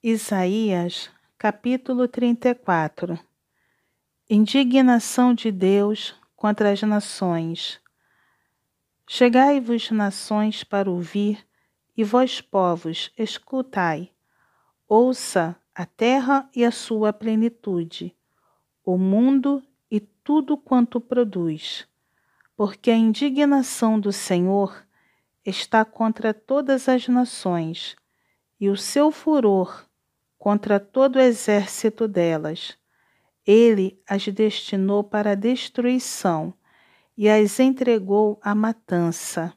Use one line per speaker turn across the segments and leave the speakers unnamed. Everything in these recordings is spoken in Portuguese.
Isaías, capítulo 34 Indignação de Deus contra as nações. Chegai-vos, nações, para ouvir, e vós, povos, escutai. Ouça a terra e a sua plenitude, o mundo e tudo quanto produz, porque a indignação do Senhor está contra todas as nações, e o seu furor contra todo o exército delas. Ele as destinou para a destruição e as entregou à matança.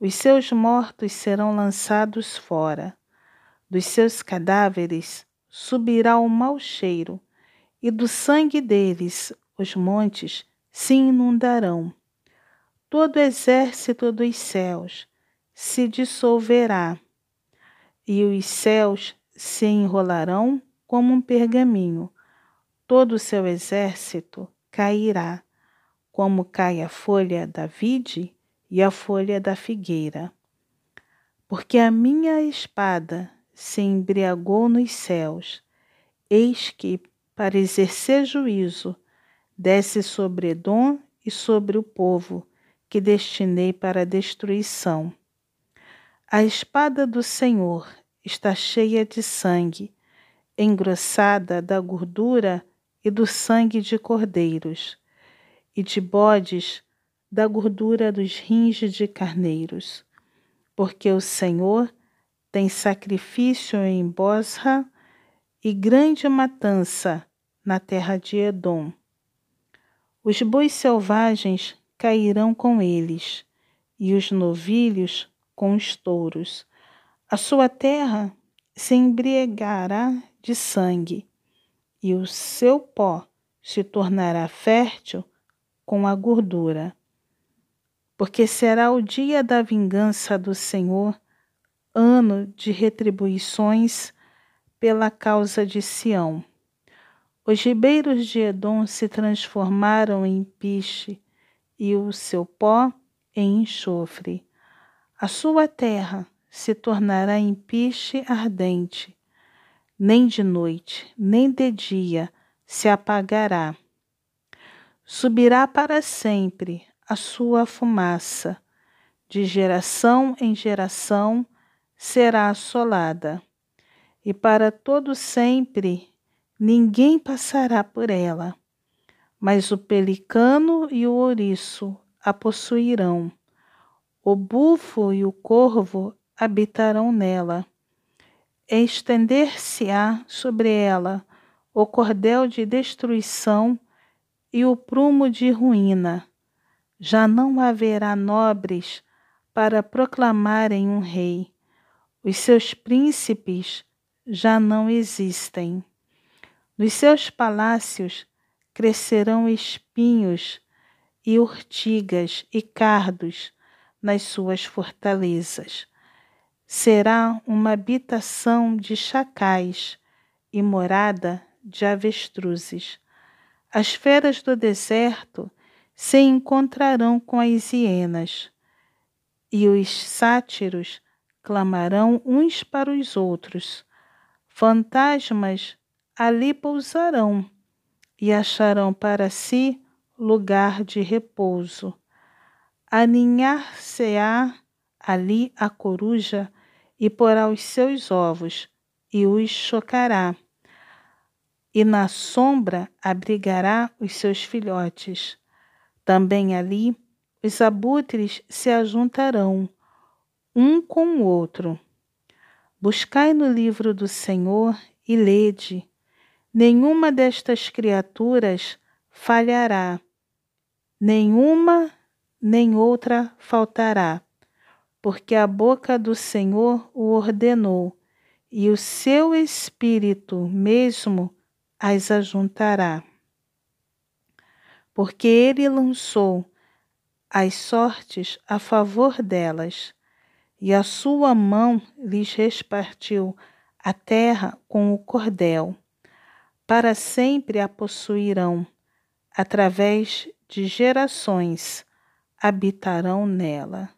Os seus mortos serão lançados fora. Dos seus cadáveres subirá o mau cheiro, e do sangue deles os montes se inundarão. Todo o exército dos céus se dissolverá, e os céus se enrolarão como um pergaminho. Todo o seu exército cairá, como cai a folha da vide e a folha da figueira. Porque a minha espada se embriagou nos céus, eis que, para exercer juízo, desce sobre Edom e sobre o povo que destinei para a destruição. A espada do Senhor está cheia de sangue, engrossada da gordura e do sangue de cordeiros, e de bodes da gordura dos rins de carneiros, porque o Senhor tem sacrifício em Bosra e grande matança na terra de Edom. Os bois selvagens cairão com eles, e os novilhos com os touros. A sua terra se embriagará de sangue, e o seu pó se tornará fértil com a gordura. Porque será o dia da vingança do Senhor, ano de retribuições pela causa de Sião. Os ribeiros de Edom se transformaram em piche, e o seu pó em enxofre. A sua terra se tornará em piche ardente. Nem de noite, nem de dia se apagará. Subirá para sempre a sua fumaça, de geração em geração será assolada, e para todo sempre ninguém passará por ela. Mas o pelicano e o ouriço a possuirão. O bufo e o corvo habitarão nela. Estender-se-á sobre ela o cordel de destruição e o prumo de ruína. Já não haverá nobres para proclamarem um rei. Os seus príncipes já não existem. Nos seus palácios crescerão espinhos e urtigas e cardos nas suas fortalezas será uma habitação de chacais e morada de avestruzes. As feras do deserto se encontrarão com as hienas, e os sátiros clamarão uns para os outros. Fantasmas ali pousarão e acharão para si lugar de repouso. Aninhar-se-á ali a coruja e porá os seus ovos e os chocará, e na sombra abrigará os seus filhotes. Também ali os abutres se ajuntarão, um com o outro. Buscai no livro do Senhor e lede. Nenhuma destas criaturas falhará, nenhuma nem outra faltará porque a boca do Senhor o ordenou, e o seu espírito mesmo as ajuntará. Porque ele lançou as sortes a favor delas, e a sua mão lhes repartiu a terra com o cordel. Para sempre a possuirão, através de gerações habitarão nela.